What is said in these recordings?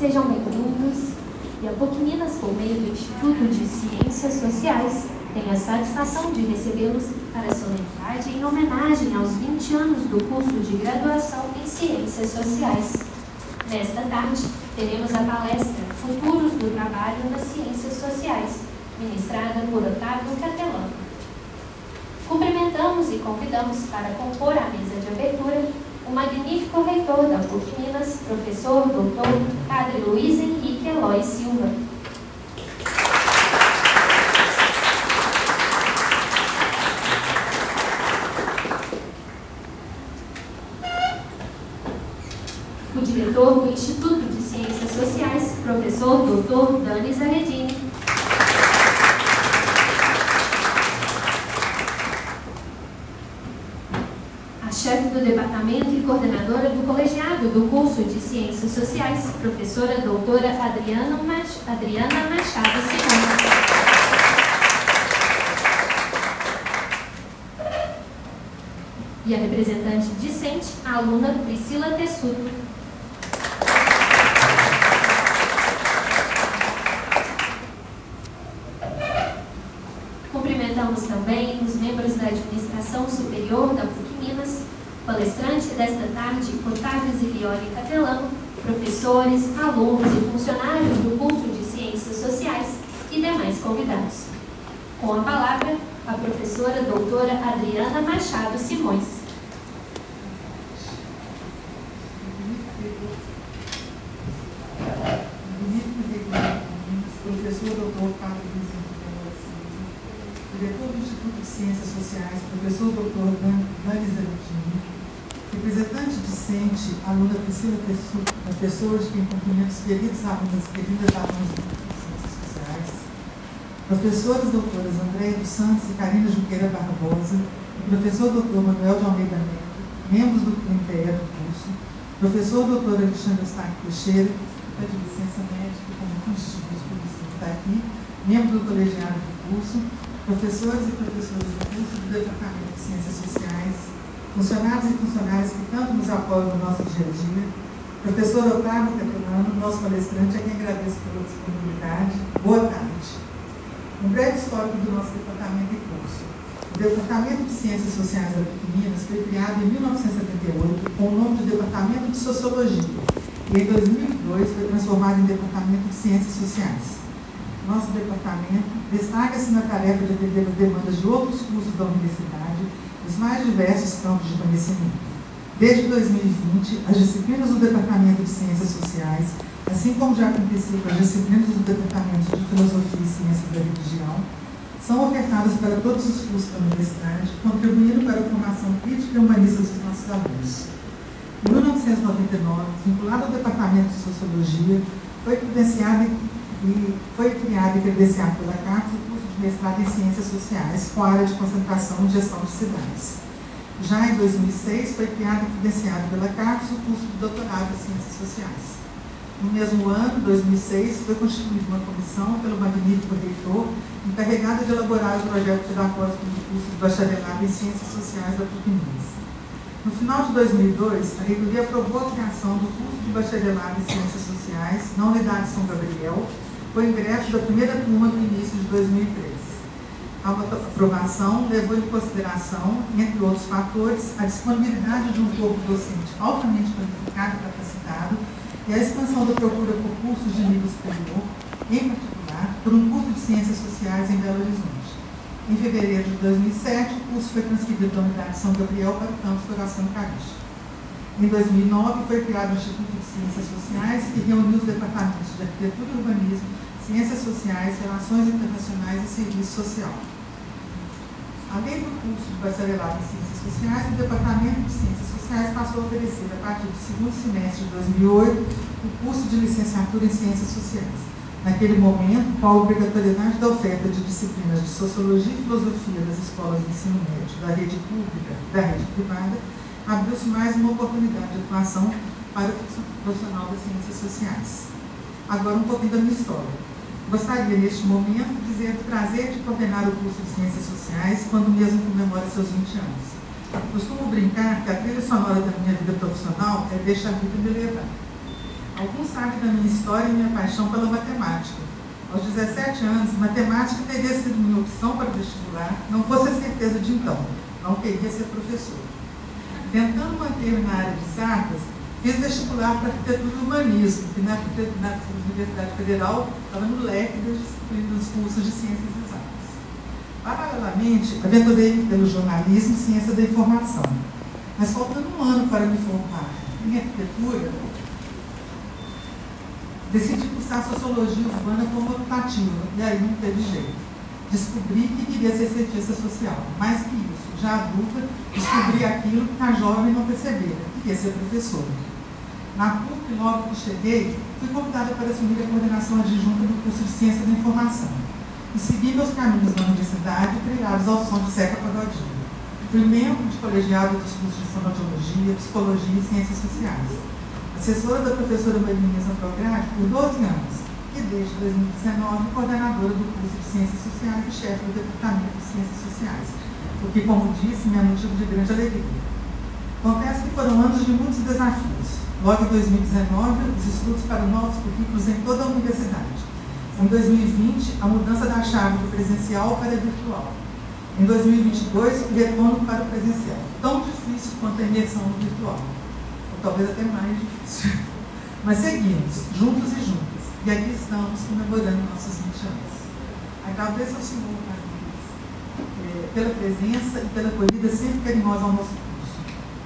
Sejam bem-vindos e a PUC Minas, por meio do Instituto de Ciências Sociais, tem a satisfação de recebê-los para a solenidade em homenagem aos 20 anos do curso de graduação em Ciências Sociais. Nesta tarde, teremos a palestra Futuros do Trabalho nas Ciências Sociais, ministrada por Otávio Catelano. Cumprimentamos e convidamos para compor a mesa de abertura o magnífico reitor da PUC Minas, professor doutor Padre Luiz Henrique Eloy Silva. O diretor do Instituto de Ciências Sociais, professor doutor Dani Zaredini. A chefe do departamento e coordenadora do colegiado do curso de Ciências Sociais, professora doutora Adriana, Mach... Adriana Machado Simões. E a representante discente, a aluna Priscila Tessuto. Cumprimentamos também os membros da administração superior da PUC Minas, palestrante desta tarde, Otávio Zilioli Catelano, professores, alunos e funcionários do curso de Ciências Sociais e demais convidados. Com a palavra, a professora doutora Adriana Machado Simões. professor doutor Padre Luiz diretor do Instituto de Ciências Sociais, professor doutor Dani Zanettini, representante discente, aluna Priscila professores de cumprimentos queridos alunos e queridas alunas de Ciências Sociais, professores doutores André dos Santos e Karina Junqueira Barbosa, e professor doutor Manuel de Almeida Neto, membros do MPE do curso, professor doutor Alexandre Stark Teixeira, de licença médica, como constituinte que está aqui, membro do colegiado do curso, professores e professoras do curso do Departamento de Ciências Sociais, funcionários e funcionárias que tanto nos apoiam no nosso dia a dia, professor Otávio Catalano, nosso palestrante, a quem agradeço pela disponibilidade. Boa tarde. Um breve histórico do nosso departamento e curso. O Departamento de Ciências Sociais da Minas foi criado em 1978 com o nome de Departamento de Sociologia e em 2002 foi transformado em Departamento de Ciências Sociais. Nosso departamento destaca-se na tarefa de atender as demandas de outros cursos da universidade, dos mais diversos campos de conhecimento. Desde 2020, as disciplinas do Departamento de Ciências Sociais, assim como já aconteceu com as disciplinas do Departamento de Filosofia e Ciências da Religião, são ofertadas para todos os cursos da universidade, contribuindo para a formação crítica e humanista dos nossos alunos. Em 1999, vinculado ao Departamento de Sociologia, foi credenciado e foi criado e credenciado pela CAPES o curso de mestrado em Ciências Sociais, com área de concentração em Gestão de Cidades. Já em 2006, foi criado e credenciado pela CAPES o curso de doutorado em Ciências Sociais. No mesmo ano, 2006, foi constituída uma comissão pelo magnífico reitor, encarregada de elaborar o projeto pedagógico do curso de bacharelado em Ciências Sociais da PUC Minas. No final de 2002, a reitoria aprovou a criação do curso de bacharelado em Ciências Sociais na Unidade São Gabriel, com ingresso da primeira turma no início de 2003. A aprovação levou em consideração, entre outros fatores, a disponibilidade de um corpo docente altamente qualificado e capacitado e a expansão da procura por cursos de nível superior, em particular, por um curso de Ciências Sociais em Belo Horizonte. Em fevereiro de 2007, o curso foi transferido da unidade São Gabriel para o campus Coração Eucarístico. Em 2009, foi criado o Instituto de Ciências Sociais, que reuniu os departamentos de Arquitetura e Urbanismo, Ciências Sociais, Relações Internacionais e Serviço Social. Além do curso de bacharelado em Ciências Sociais, o Departamento de Ciências Sociais passou a oferecer, a partir do segundo semestre de 2008, o curso de licenciatura em Ciências Sociais. Naquele momento, com a obrigatoriedade da oferta de disciplinas de Sociologia e Filosofia das escolas de ensino médio da rede pública e da rede privada, abriu-se mais uma oportunidade de atuação para o profissional das ciências sociais. Agora, um pouquinho da minha história. Gostaria, neste momento, de dizer o prazer de coordenar o curso de Ciências Sociais quando mesmo comemora seus 20 anos. Costumo brincar que a trilha sonora da minha vida profissional é Deixa a Vida Me Levar Alguns sabem da minha história e minha paixão pela matemática. Aos 17 anos, matemática teria sido minha opção para vestibular, não fosse a certeza de então. Não queria ser professor. Tentando manter-me na área de exatas, fiz vestibular para arquitetura e humanismo, que na, na Universidade Federal estava no leque das disciplinas dos cursos de ciências exatas. Paralelamente, aventurei pelo jornalismo e ciência da informação. Mas faltando um ano para me formar em arquitetura, decidi cursar sociologia urbana como optativa, e aí não teve jeito. Descobri que queria ser cientista social. Mais que já adulta, descobri aquilo que a jovem não percebera, que queria ser professora. Na PUC, logo que cheguei, fui convidada para assumir a coordenação adjunta do curso de Ciência da Informação e segui meus caminhos na universidade trilhados ao som de Seca Pagodinho. Fui membro de colegiado dos cursos de fonoaudiologia, psicologia e ciências sociais assessora da professora Marinha Prograde por 12 anos e desde 2019 coordenadora do curso de Ciências Sociais e chefe do Departamento de Ciências Sociais, o que, como disse, me é motivo de grande alegria. Confesso que foram anos de muitos desafios. Logo em 2019, os estudos para novos currículos em toda a universidade. Em 2020, a mudança da chave do presencial para virtual. Em 2022, o retorno para o presencial, tão difícil quanto a imersão no virtual talvez até mais difícil. Mas seguimos, juntos e juntas. E aqui estamos comemorando nossos 20 anos. Agradeço ao senhor, pela presença e pela acolhida sempre carinhosa ao nosso curso.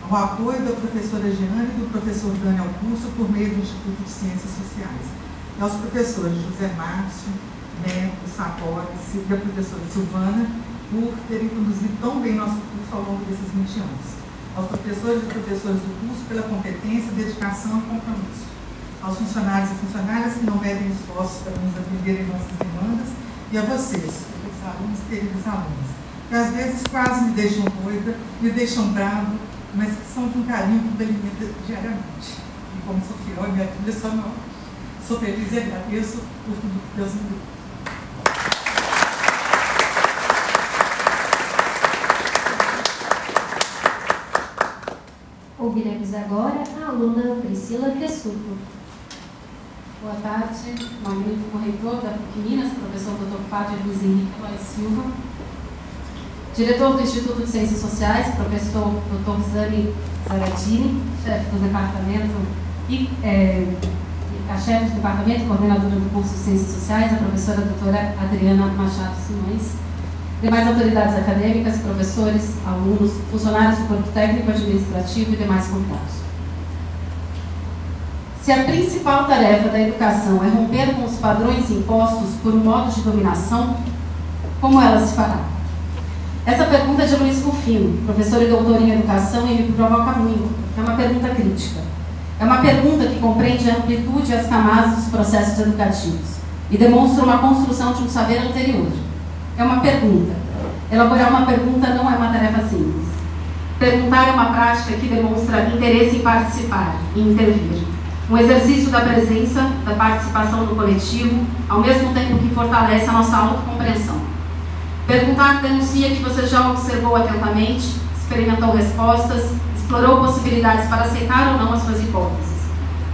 Ao apoio da professora Jeane e do professor Dani ao curso por meio do Instituto de Ciências Sociais. E aos professores José Márcio, Neto, Sapores e a professora Silvana por terem conduzido tão bem nosso curso ao longo desses 20 anos aos professores e professoras do curso pela competência, dedicação e compromisso, aos funcionários e funcionárias que não medem esforços para nos atender em nossas demandas, e a vocês, alunos queridos alunos, que às vezes quase me deixam doida, me deixam bravo, mas que são de um carinho que me alimenta diariamente. E como Sofia, minha filha, só não. Sou feliz e agradeço por tudo que Deus me deu. Ouviremos agora a aluna Priscila Tessuto. Boa tarde, magnífico reitor da PUC Minas, professor Dr. Padre Luiz Henrique Flores Silva. Diretor do Instituto de Ciências Sociais, professor Dr. Zani Zaratini, chefe do departamento e é, a chefe do departamento, coordenadora do curso de Ciências Sociais, a professora doutora Adriana Machado Simões demais autoridades acadêmicas, professores, alunos, funcionários do corpo técnico, administrativo e demais convidados. Se a principal tarefa da educação é romper com os padrões impostos por um modo de dominação, como ela se fará? Essa pergunta é de Luiz Rufino, professor e doutor em educação, e me provoca muito, é uma pergunta crítica. É uma pergunta que compreende a amplitude e as camadas dos processos educativos e demonstra uma construção de um saber anterior é uma pergunta. Elaborar uma pergunta não é uma tarefa simples. Perguntar é uma prática que demonstra interesse em participar, em intervir. Um exercício da presença, da participação no coletivo, ao mesmo tempo que fortalece a nossa autocompreensão. Perguntar denuncia que você já observou atentamente, experimentou respostas, explorou possibilidades para aceitar ou não as suas hipóteses.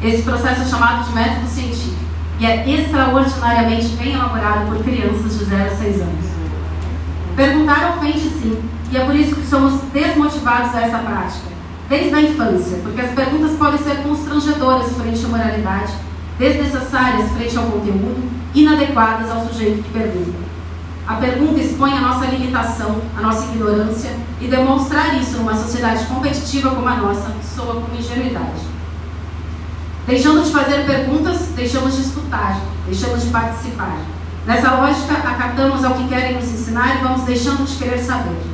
Esse processo é chamado de método científico e é extraordinariamente bem elaborado por crianças de 0 a 6 anos. Perguntar ofende sim, e é por isso que somos desmotivados a essa prática, desde a infância, porque as perguntas podem ser constrangedoras frente à moralidade, desnecessárias frente ao conteúdo, inadequadas ao sujeito que pergunta. A pergunta expõe a nossa limitação, a nossa ignorância, e demonstrar isso numa sociedade competitiva como a nossa soa como ingenuidade. Deixando de fazer perguntas, deixamos de escutar, deixamos de participar. Nessa lógica, acatamos ao que querem nos ensinar e vamos deixando de querer saber.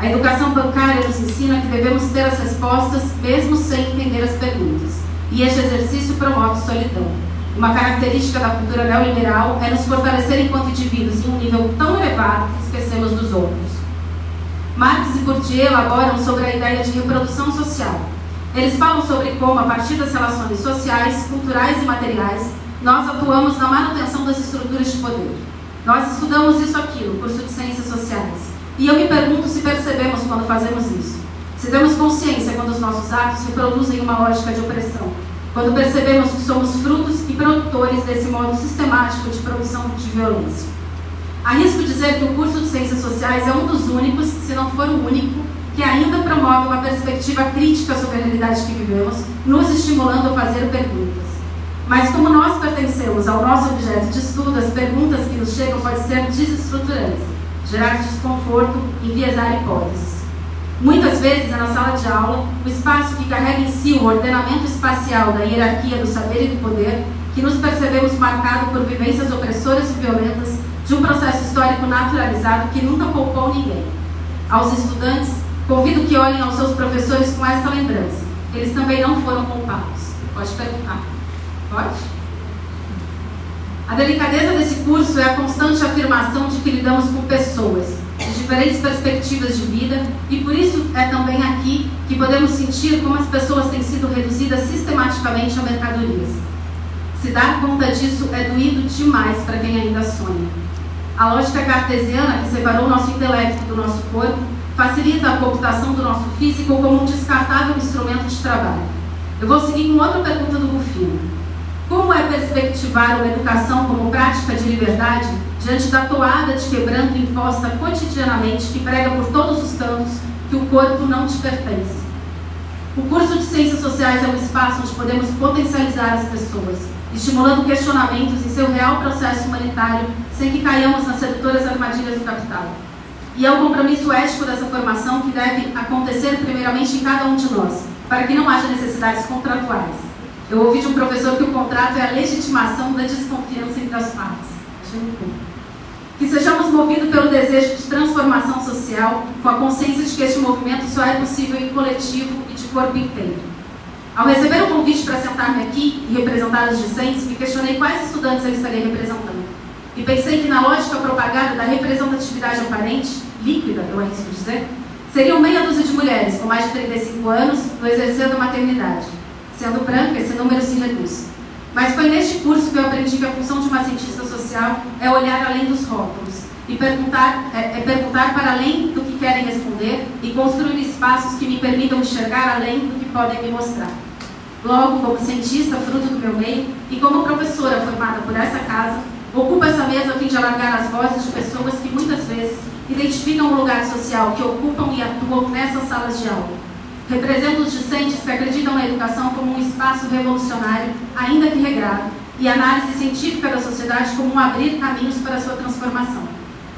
A educação bancária nos ensina que devemos ter as respostas mesmo sem entender as perguntas. E este exercício promove solidão. Uma característica da cultura neoliberal é nos fortalecer enquanto indivíduos em um nível tão elevado que esquecemos dos outros. Marx e Bourdieu elaboram sobre a ideia de reprodução social. Eles falam sobre como, a partir das relações sociais, culturais e materiais, nós atuamos na manutenção das estruturas de poder. Nós estudamos isso aqui no curso de Ciências Sociais. E eu me pergunto se percebemos quando fazemos isso. Se temos consciência quando os nossos atos reproduzem uma lógica de opressão. quando percebemos que somos frutos e produtores desse modo sistemático de produção de violência. Arrisco dizer que o curso de Ciências Sociais é um dos únicos, se não for o único, que ainda promove uma perspectiva crítica sobre a realidade que vivemos, nos estimulando a fazer perguntas. Mas como nós pertencemos ao nosso objeto de estudo, as perguntas que nos chegam podem ser desestruturantes, gerar desconforto enviesar hipóteses. Muitas vezes na sala de aula, o espaço que carrega em si o ordenamento espacial da hierarquia do saber e do poder, que nos percebemos marcado por vivências opressoras e violentas de um processo histórico naturalizado que nunca poupou ninguém. Aos estudantes, convido que olhem aos seus professores com esta lembrança. Eles também não foram poupados. Pode perguntar. Pode? A delicadeza desse curso é a constante afirmação de que lidamos com pessoas, de diferentes perspectivas de vida, e por isso é também aqui que podemos sentir como as pessoas têm sido reduzidas sistematicamente a mercadorias. Se dar conta disso é doído demais para quem ainda sonha. A lógica cartesiana que separou nosso intelecto do nosso corpo facilita a computação do nosso físico como um descartável instrumento de trabalho. Eu vou seguir com outra pergunta do Rufino. Como é perspectivar uma educação como prática de liberdade diante da toada de quebranto imposta cotidianamente que prega por todos os cantos que o corpo não te pertence? O curso de Ciências Sociais é um espaço onde podemos potencializar as pessoas, estimulando questionamentos em seu real processo humanitário, sem que caiamos nas sedutoras armadilhas do capital. E é o compromisso ético dessa formação que deve acontecer primeiramente em cada um de nós, para que não haja necessidades contratuais. Eu ouvi de um professor que o contrato é a legitimação da desconfiança entre as partes. Que sejamos movidos pelo desejo de transformação social, com a consciência de que este movimento só é possível em coletivo e de corpo inteiro. Ao receber o convite para sentar-me aqui e representar os discentes, me questionei quais estudantes eu estaria representando. E pensei que na lógica propagada da representatividade aparente, líquida, eu arrisco dizer, seriam meia dúzia de mulheres com mais de 35 anos no exercer da maternidade Sendo branca, esse número se reduz. Mas foi neste curso que eu aprendi que a função de uma cientista social é olhar além dos rótulos e perguntar, é, é perguntar para além do que querem responder e construir espaços que me permitam enxergar além do que podem me mostrar. Logo, como cientista, fruto do meu meio, e como professora formada por essa casa, ocupo essa mesa a fim de alargar as vozes de pessoas que muitas vezes identificam o lugar social que ocupam e atuam nessas salas de aula Representa os discentes que acreditam na educação como um espaço revolucionário, ainda que regrado, e análise científica da sociedade como um abrir caminhos para sua transformação.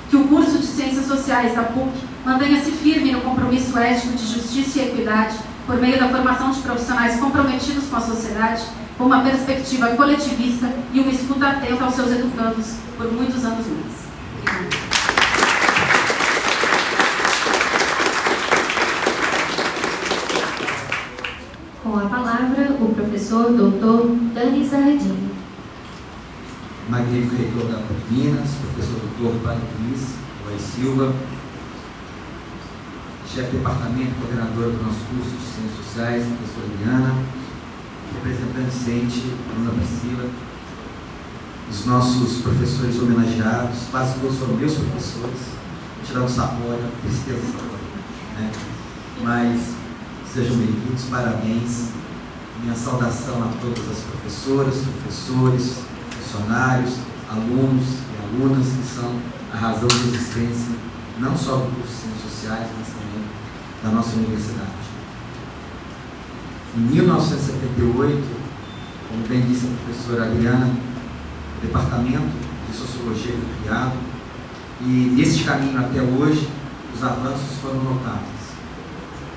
Que o curso de Ciências Sociais da PUC mantenha-se firme no compromisso ético de justiça e equidade, por meio da formação de profissionais comprometidos com a sociedade, com uma perspectiva coletivista e uma escuta atenta aos seus educandos por muitos anos mais. Com a palavra, o professor doutor Dani Zardini. Magnífico reitor da PUC Minas, professor doutor Padre Luiz Roy Silva, chefe de departamento, coordenadora do nosso curso de Ciências Sociais, professora Adriana, representante docente, Ana Priscila, os nossos professores homenageados, quase todos foram meus professores, tirar o sapólio, tristeza sapólio, né? mas Sejam bem-vindos, parabéns. Minha saudação a todas as professoras, professores, funcionários, alunos e alunas que são a razão de existência não só do curso de Ciências Sociais, mas também da nossa universidade. Em 1978, como bem disse a professora Adriana, o Departamento de Sociologia foi criado e nesse caminho até hoje os avanços foram notáveis.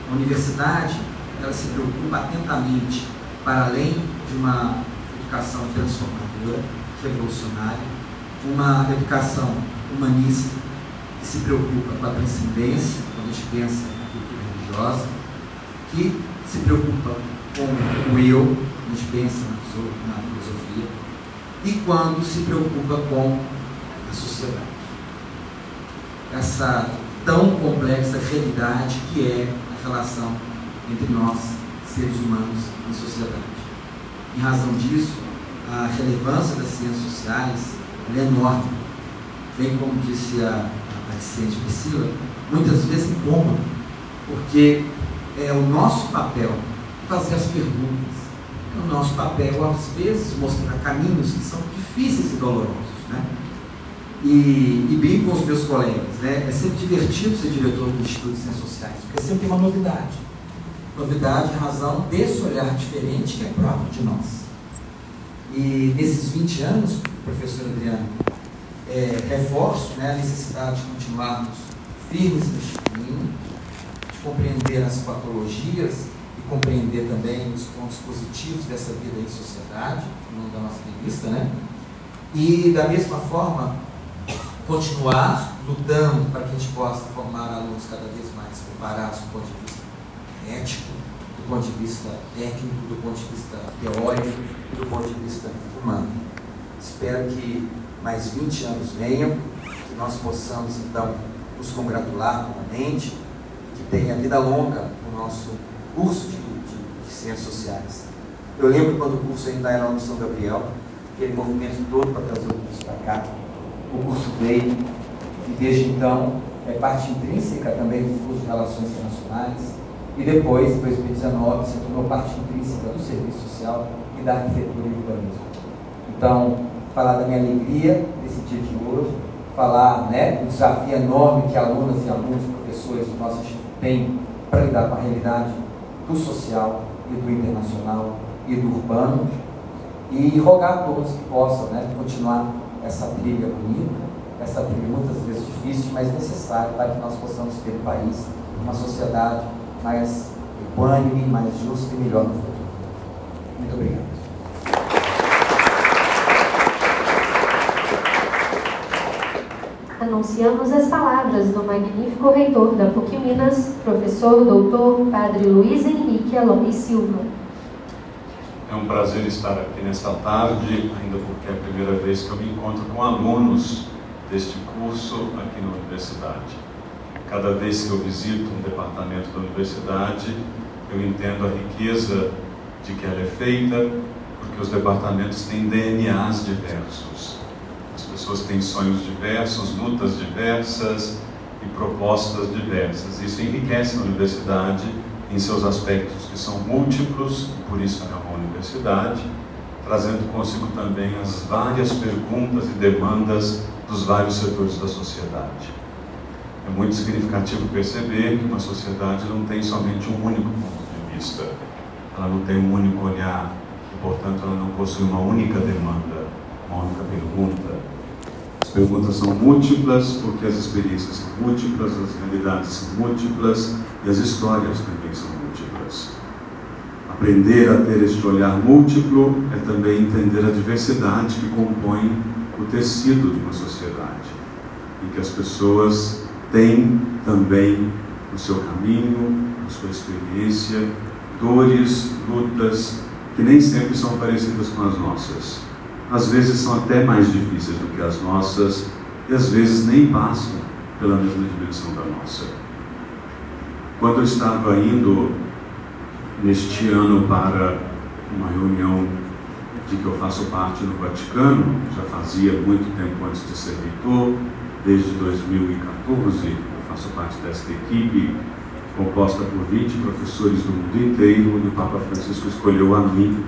A universidade, ela se preocupa atentamente para além de uma educação transformadora, revolucionária, uma educação humanista que se preocupa com a transcendência, quando a gente pensa na cultura religiosa, que se preocupa com o eu, quando a gente pensa na filosofia, e quando se preocupa com a sociedade. Essa tão complexa realidade que é relação entre nós, seres humanos e sociedade. Em razão disso, a relevância das ciências sociais é enorme. Bem como disse a, a assistente Priscila, muitas vezes incômodo, porque é o nosso papel fazer as perguntas, o nosso papel, às vezes, mostrar caminhos que são difíceis e dolorosos. Né? E, e com os meus colegas, né? é sempre divertido ser diretor do Instituto de Ciências Sociais, porque é sempre uma novidade. Novidade em razão desse olhar diferente que é próprio de nós. E nesses 20 anos, professor Adriano, é, reforço né, a necessidade de continuarmos firmes neste caminho, de compreender as patologias e compreender também os pontos positivos dessa vida em sociedade, no da nossa revista, né? E da mesma forma, continuar lutando para que a gente possa formar alunos cada vez mais preparados do ponto de vista ético, do ponto de vista técnico, do ponto de vista teórico e do ponto de vista humano. Espero que mais 20 anos venham, que nós possamos então nos congratular novamente, que tenha vida longa o nosso curso de, de, de Ciências Sociais. Eu lembro quando o curso ainda era no São Gabriel, aquele movimento todo para trazer o curso para cá. O curso veio e desde então é parte intrínseca também do curso de Relações Internacionais e depois, em 2019, se tornou parte intrínseca do serviço social e da arquitetura e urbanismo. Então, falar da minha alegria nesse dia de hoje, falar né, do desafio enorme que alunas e alunos, professores do nosso instituto têm para lidar com a realidade do social e do internacional e do urbano, e rogar a todos que possam né, continuar essa trilha bonita, essa trilha muitas vezes difícil, mas necessária para que nós possamos ter um país, uma sociedade mais equânime, mais justa e melhor no futuro. Muito obrigado. Anunciamos as palavras do magnífico reitor da PUC Minas, professor doutor Padre Luiz Henrique Aloy Silva. É um prazer estar aqui nesta tarde, ainda porque é a primeira vez que eu me encontro com alunos deste curso aqui na universidade. Cada vez que eu visito um departamento da universidade, eu entendo a riqueza de que ela é feita, porque os departamentos têm DNAs diversos. As pessoas têm sonhos diversos, lutas diversas e propostas diversas. Isso enriquece a universidade em seus aspectos que são múltiplos, e por isso é uma universidade, trazendo consigo também as várias perguntas e demandas dos vários setores da sociedade. É muito significativo perceber que uma sociedade não tem somente um único ponto de vista, ela não tem um único olhar, e, portanto, ela não possui uma única demanda, uma única pergunta. As perguntas são múltiplas porque as experiências são múltiplas, as realidades são múltiplas e as histórias também são múltiplas. Aprender a ter este olhar múltiplo é também entender a diversidade que compõe o tecido de uma sociedade, em que as pessoas tem também no seu caminho, na sua experiência, dores, lutas que nem sempre são parecidas com as nossas. Às vezes são até mais difíceis do que as nossas e às vezes nem passam pela mesma dimensão da nossa. Quando eu estava indo neste ano para uma reunião de que eu faço parte no Vaticano, já fazia muito tempo antes de ser reitor, desde 2014, eu faço parte desta equipe composta por 20 professores do mundo inteiro, onde o Papa Francisco escolheu a mim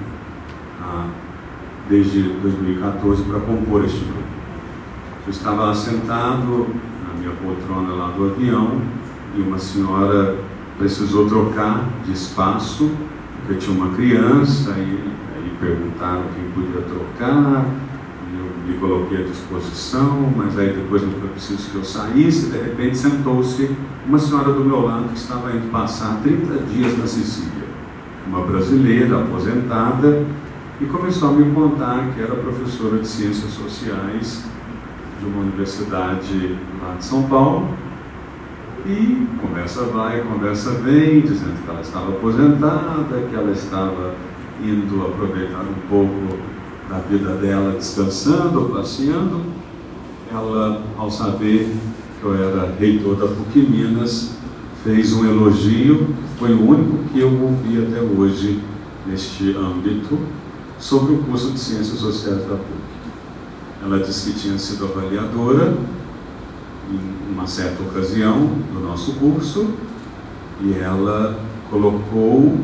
desde 2014 para compor este grupo. Eu estava sentado na minha poltrona lá do avião e uma senhora precisou trocar de espaço, porque tinha uma criança e aí perguntaram quem podia trocar, me coloquei à disposição, mas aí depois não foi preciso que eu saísse, de repente sentou-se uma senhora do meu lado que estava indo passar 30 dias na Sicília, uma brasileira aposentada, e começou a me contar que era professora de Ciências Sociais de uma universidade lá de São Paulo, e conversa vai, conversa vem, dizendo que ela estava aposentada, que ela estava indo aproveitar um pouco da vida dela descansando, passeando, ela, ao saber que eu era reitor da PUC Minas, fez um elogio, foi o único que eu ouvi até hoje neste âmbito, sobre o curso de Ciências Sociais da PUC. Ela disse que tinha sido avaliadora em uma certa ocasião do nosso curso e ela colocou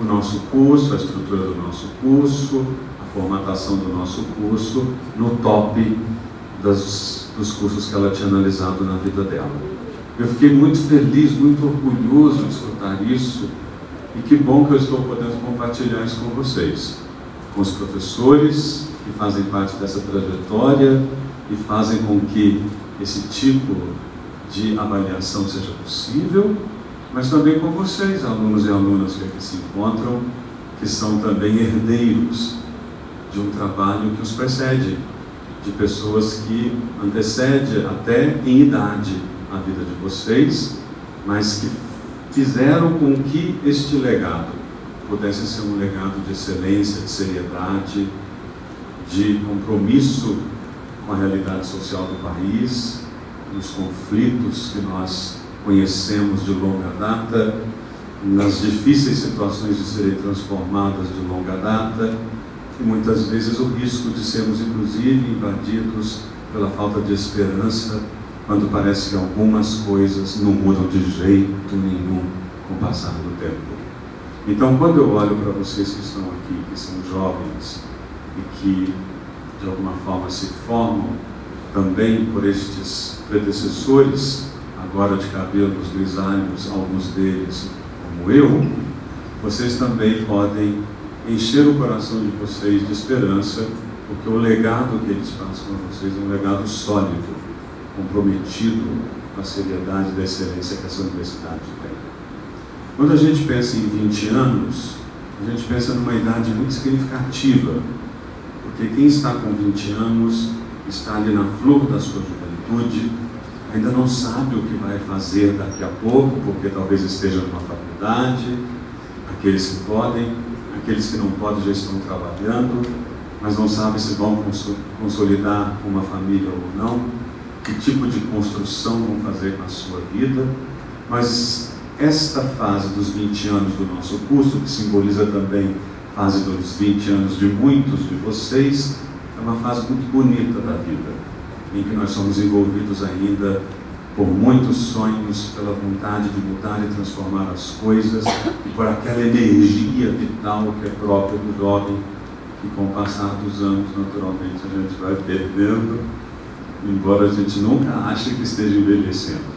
o nosso curso, a estrutura do nosso curso, a formatação do nosso curso no top das, dos cursos que ela tinha analisado na vida dela. Eu fiquei muito feliz, muito orgulhoso de escutar isso e que bom que eu estou podendo compartilhar isso com vocês, com os professores que fazem parte dessa trajetória e fazem com que esse tipo de avaliação seja possível, mas também com vocês, alunos e alunas que aqui se encontram, que são também herdeiros de um trabalho que os precede, de pessoas que antecede até em idade a vida de vocês, mas que fizeram com que este legado pudesse ser um legado de excelência, de seriedade, de compromisso com a realidade social do país, nos conflitos que nós conhecemos de longa data, nas difíceis situações de serem transformadas de longa data e muitas vezes o risco de sermos inclusive invadidos pela falta de esperança quando parece que algumas coisas não mudam de jeito nenhum com o passar do tempo. Então, quando eu olho para vocês que estão aqui, que são jovens e que de alguma forma se formam também por estes predecessores, agora de cabelos grisalhos, alguns deles como eu, vocês também podem encher o coração de vocês de esperança, porque o legado que eles passam a vocês é um legado sólido, comprometido com a seriedade da excelência que essa universidade tem. Quando a gente pensa em 20 anos, a gente pensa numa idade muito significativa, porque quem está com 20 anos está ali na flor da sua juventude, ainda não sabe o que vai fazer daqui a pouco, porque talvez esteja numa faculdade, aqueles que podem, aqueles que não podem já estão trabalhando, mas não sabem se vão consolidar uma família ou não, que tipo de construção vão fazer com a sua vida. Mas esta fase dos 20 anos do nosso curso, que simboliza também fase dos 20 anos de muitos de vocês, é uma fase muito bonita da vida, em que nós somos envolvidos ainda por muitos sonhos, pela vontade de mudar e transformar as coisas, e por aquela energia vital que é própria do jovem, que com o passar dos anos, naturalmente, a gente vai perdendo, embora a gente nunca ache que esteja envelhecendo.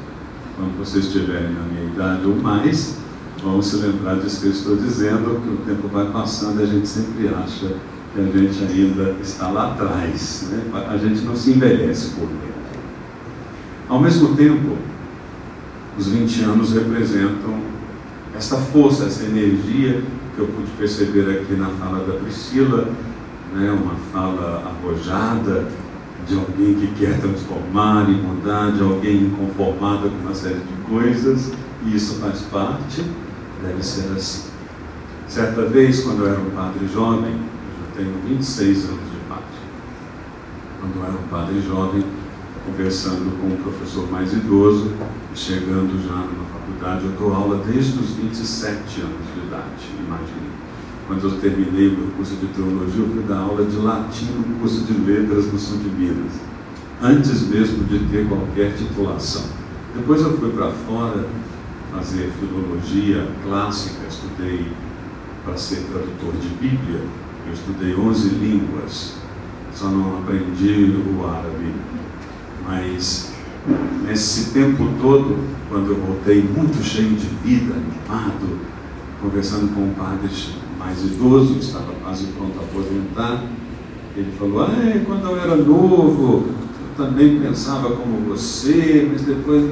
Quando vocês estiverem na minha idade ou mais, vão se lembrar disso que eu estou dizendo, que o tempo vai passando e a gente sempre acha que a gente ainda está lá atrás. Né? A gente não se envelhece por dentro. Ao mesmo tempo, os 20 anos representam essa força, essa energia que eu pude perceber aqui na fala da Priscila, né? uma fala arrojada de alguém que quer transformar e mudar, de alguém inconformada com uma série de coisas, e isso faz parte, deve ser assim. Certa vez, quando eu era um padre jovem, eu já tenho 26 anos de padre, quando eu era um padre jovem, conversando com um professor mais idoso, chegando já numa faculdade, eu dou aula desde os 27 anos de idade, imagine. Quando eu terminei meu curso de teologia, eu fui dar aula de latim no curso de letras no sul de Minas, antes mesmo de ter qualquer titulação. Depois eu fui para fora fazer filologia clássica, estudei para ser tradutor de Bíblia, eu estudei 11 línguas, só não aprendi o árabe. Mas nesse tempo todo, quando eu voltei muito cheio de vida, animado, conversando com um padre mais idoso, que estava quase pronto a aposentar, ele falou, ah, quando eu era novo, eu também pensava como você, mas depois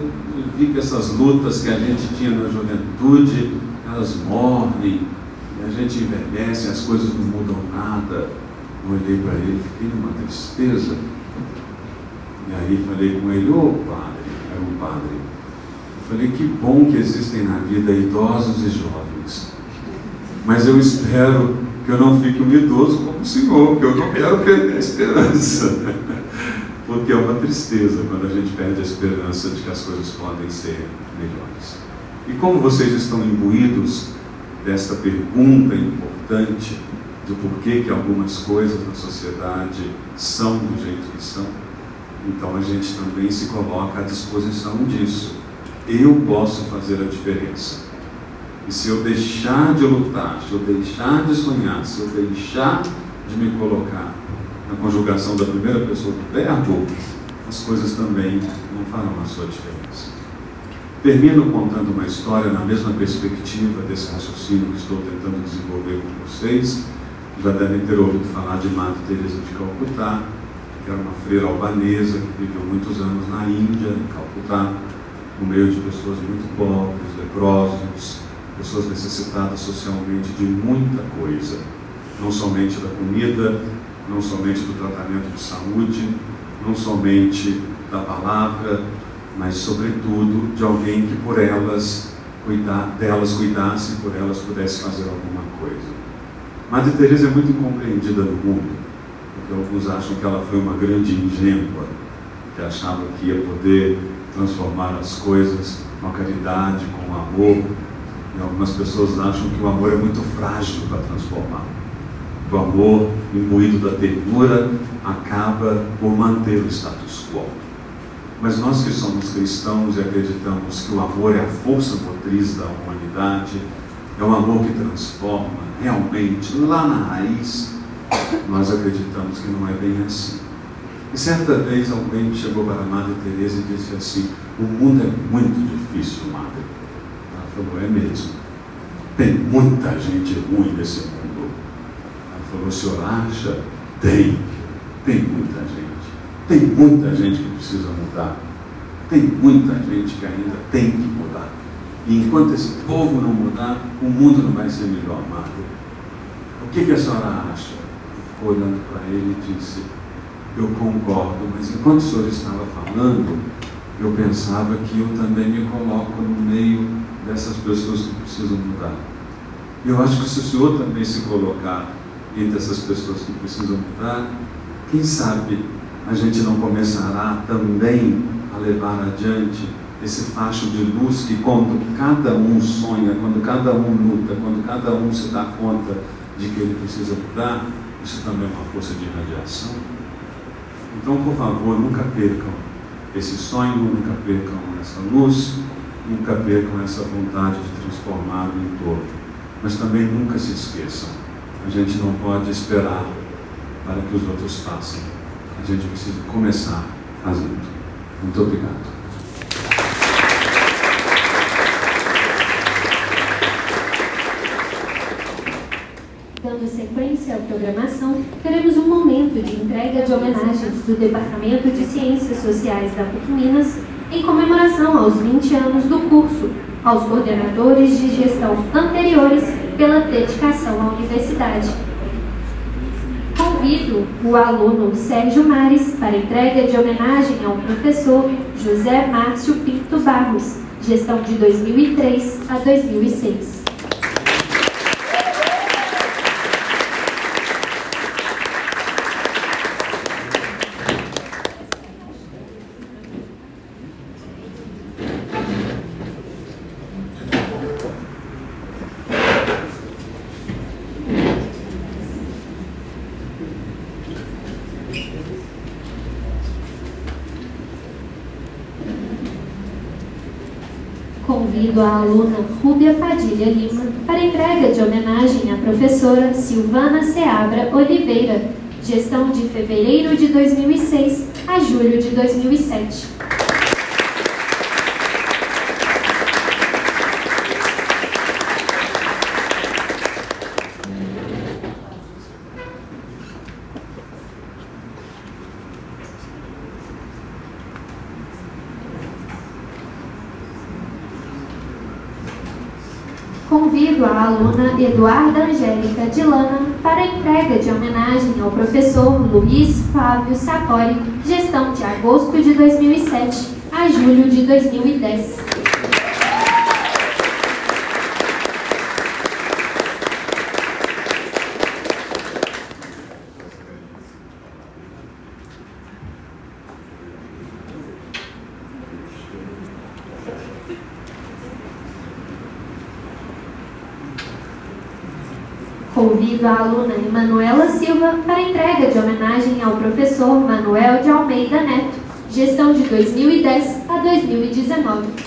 que essas lutas que a gente tinha na juventude, elas morrem, a gente envelhece, as coisas não mudam nada. Eu olhei para ele, fiquei numa tristeza, e aí falei com ele, ô oh, padre, era um padre. Eu falei, que bom que existem na vida idosos e jovens. Mas eu espero que eu não fique um idoso como o senhor, porque eu não quero perder a esperança. porque é uma tristeza quando a gente perde a esperança de que as coisas podem ser melhores. E como vocês estão imbuídos desta pergunta importante do porquê que algumas coisas na sociedade são do jeito que são, então a gente também se coloca à disposição disso. Eu posso fazer a diferença. E se eu deixar de lutar, se eu deixar de sonhar, se eu deixar de me colocar na conjugação da primeira pessoa do verbo, as coisas também não farão a sua diferença. Termino contando uma história na mesma perspectiva desse raciocínio que estou tentando desenvolver com vocês. Já devem ter ouvido falar de Madre Teresa de Calcutá, que era uma freira albanesa que viveu muitos anos na Índia, em Calcutá, no meio de pessoas muito pobres, leprosos, pessoas necessitadas socialmente de muita coisa, não somente da comida, não somente do tratamento de saúde, não somente da palavra, mas sobretudo de alguém que por elas cuidar, delas cuidasse e por elas pudesse fazer alguma coisa. Madre Teresa é muito incompreendida no mundo, porque alguns acham que ela foi uma grande ingênua, que achava que ia poder transformar as coisas com a caridade, com o amor. E algumas pessoas acham que o amor é muito frágil para transformar. O amor, imbuído da ternura, acaba por manter o status quo. Mas nós que somos cristãos e acreditamos que o amor é a força motriz da humanidade, é um amor que transforma realmente lá na raiz, nós acreditamos que não é bem assim. E certa vez alguém chegou para a Madre Teresa e disse assim: O mundo é muito difícil, Madre. Ela falou: É mesmo. Tem muita gente ruim nesse mundo. O senhor acha? Tem. Tem muita gente. Tem muita gente que precisa mudar. Tem muita gente que ainda tem que mudar. E enquanto esse povo não mudar, o mundo não vai ser melhor, Madre. O que, que a senhora acha? Ficou olhando para ele e disse: eu concordo, mas enquanto o senhor estava falando, eu pensava que eu também me coloco no meio dessas pessoas que precisam mudar. Eu acho que se o senhor também se colocar entre essas pessoas que precisam mudar, quem sabe a gente não começará também a levar adiante esse facho de luz que quando cada um sonha, quando cada um luta, quando cada um se dá conta de que ele precisa mudar, isso também é uma força de radiação. Então, por favor, nunca percam esse sonho, nunca percam essa luz, nunca percam essa vontade de transformar o entorno. Mas também nunca se esqueçam, a gente não pode esperar para que os outros façam. A gente precisa começar fazendo. Muito obrigado. Dando sequência à programação, teremos um momento de entrega de homenagens do Departamento de Ciências Sociais da PUC Minas em comemoração aos 20 anos do curso, aos coordenadores de gestão anteriores pela dedicação à universidade. Convido o aluno Sérgio Mares para entrega de homenagem ao professor José Márcio Pinto Barros, gestão de 2003 a 2006. Convido a aluna Rúbia Padilha Lima para entrega de homenagem à professora Silvana Seabra Oliveira, gestão de fevereiro de 2006 a julho de 2007. convido a aluna Eduarda Angélica Dilana para a entrega de homenagem ao professor Luiz Flávio Sapori, gestão de agosto de 2007 a julho de 2010. Convido a aluna Emanuela Silva para entrega de homenagem ao professor Manuel de Almeida Neto, gestão de 2010 a 2019.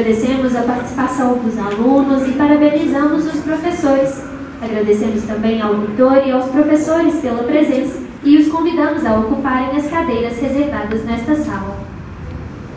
Agradecemos a participação dos alunos e parabenizamos os professores. Agradecemos também ao reitor e aos professores pela presença e os convidamos a ocuparem as cadeiras reservadas nesta sala.